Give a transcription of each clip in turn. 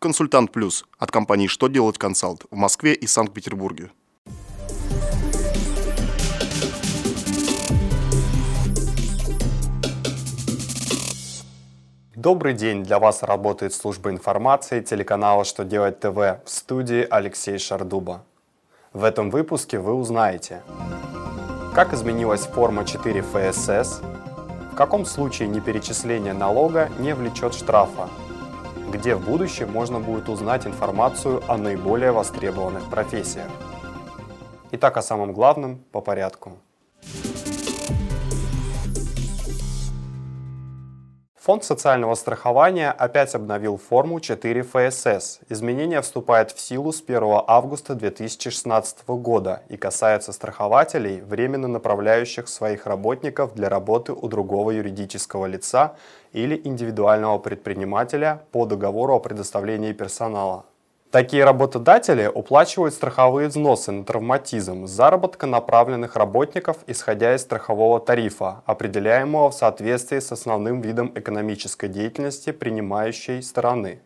Консультант Плюс от компании «Что делать консалт» в Москве и Санкт-Петербурге. Добрый день! Для вас работает служба информации телеканала «Что делать ТВ» в студии Алексей Шардуба. В этом выпуске вы узнаете, как изменилась форма 4 ФСС, в каком случае неперечисление налога не влечет штрафа, где в будущем можно будет узнать информацию о наиболее востребованных профессиях. Итак, о самом главном по порядку. Фонд социального страхования опять обновил форму 4 ФСС. Изменения вступают в силу с 1 августа 2016 года и касаются страхователей, временно направляющих своих работников для работы у другого юридического лица или индивидуального предпринимателя по договору о предоставлении персонала. Такие работодатели уплачивают страховые взносы на травматизм с заработка направленных работников, исходя из страхового тарифа, определяемого в соответствии с основным видом экономической деятельности принимающей стороны.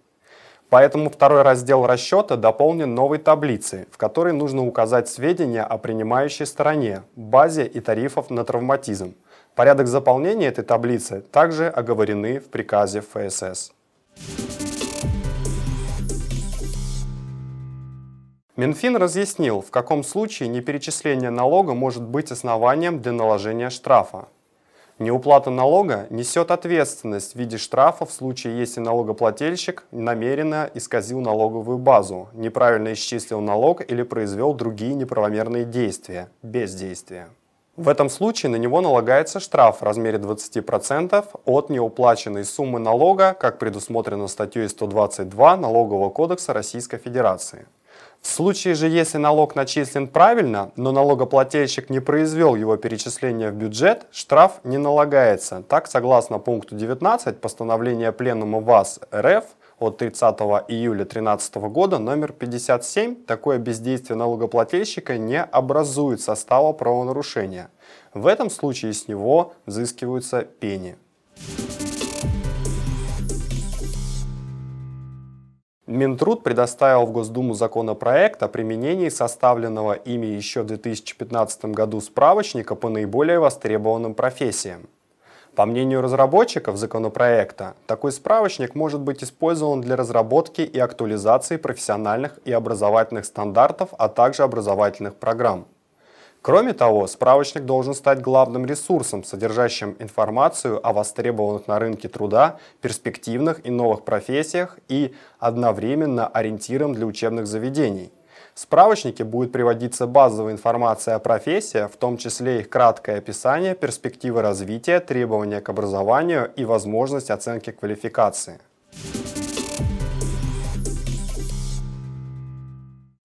Поэтому второй раздел расчета дополнен новой таблицей, в которой нужно указать сведения о принимающей стороне, базе и тарифов на травматизм. Порядок заполнения этой таблицы также оговорены в приказе ФСС. Минфин разъяснил, в каком случае неперечисление налога может быть основанием для наложения штрафа. Неуплата налога несет ответственность в виде штрафа в случае, если налогоплательщик намеренно исказил налоговую базу, неправильно исчислил налог или произвел другие неправомерные действия, бездействия. В этом случае на него налагается штраф в размере 20% от неуплаченной суммы налога, как предусмотрено статьей 122 Налогового кодекса Российской Федерации. В случае же, если налог начислен правильно, но налогоплательщик не произвел его перечисления в бюджет, штраф не налагается. Так, согласно пункту 19 постановления Пленума ВАС РФ от 30 июля 2013 года номер 57, такое бездействие налогоплательщика не образует состава правонарушения. В этом случае с него взыскиваются пени. Минтруд предоставил в Госдуму законопроект о применении составленного ими еще в 2015 году справочника по наиболее востребованным профессиям. По мнению разработчиков законопроекта, такой справочник может быть использован для разработки и актуализации профессиональных и образовательных стандартов, а также образовательных программ. Кроме того, справочник должен стать главным ресурсом, содержащим информацию о востребованных на рынке труда, перспективных и новых профессиях и одновременно ориентиром для учебных заведений. В справочнике будет приводиться базовая информация о профессиях, в том числе их краткое описание, перспективы развития, требования к образованию и возможность оценки квалификации.